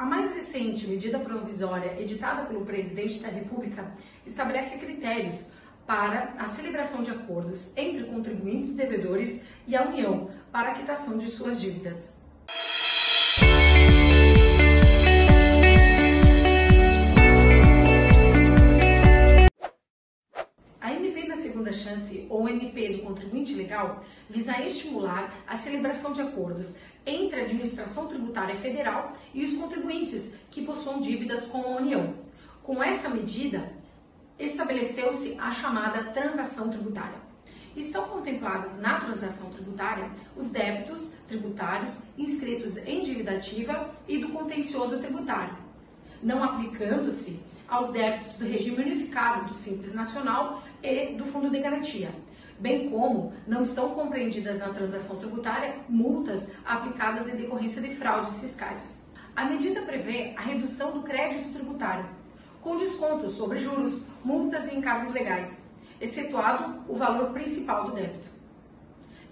A mais recente medida provisória editada pelo presidente da República estabelece critérios para a celebração de acordos entre contribuintes e devedores e a União para a quitação de suas dívidas. A MP na segunda chance, ou MP do contribuinte legal, visa estimular a celebração de acordos entre a administração tributária federal e os contribuintes que possuam dívidas com a União. Com essa medida, estabeleceu-se a chamada transação tributária. Estão contempladas na transação tributária os débitos tributários inscritos em dívida ativa e do contencioso tributário, não aplicando-se aos débitos do regime unificado do Simples Nacional e do Fundo de Garantia, bem como não estão compreendidas na transação tributária multas aplicadas em decorrência de fraudes fiscais. A medida prevê a redução do crédito tributário, com descontos sobre juros, multas e encargos legais, excetuado o valor principal do débito.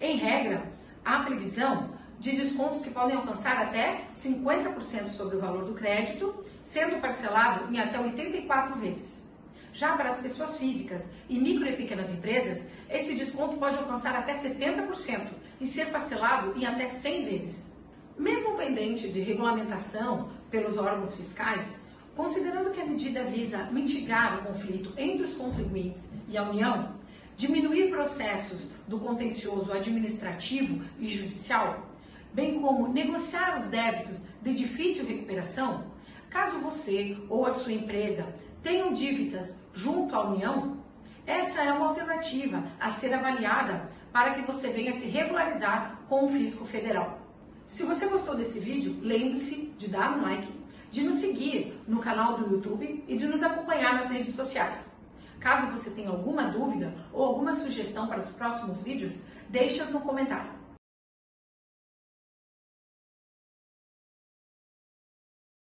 Em regra, há previsão de descontos que podem alcançar até 50% sobre o valor do crédito, sendo parcelado em até 84 vezes. Já para as pessoas físicas e micro e pequenas empresas, esse desconto pode alcançar até 70% e ser parcelado em até 100 vezes. Mesmo pendente de regulamentação pelos órgãos fiscais, considerando que a medida visa mitigar o conflito entre os contribuintes e a União, diminuir processos do contencioso administrativo e judicial, bem como negociar os débitos de difícil recuperação, caso você ou a sua empresa tenham dívidas junto à União, essa é uma alternativa a ser avaliada para que você venha se regularizar com o fisco federal. Se você gostou desse vídeo, lembre-se de dar um like, de nos seguir no canal do YouTube e de nos acompanhar nas redes sociais. Caso você tenha alguma dúvida ou alguma sugestão para os próximos vídeos, deixe-as no comentário.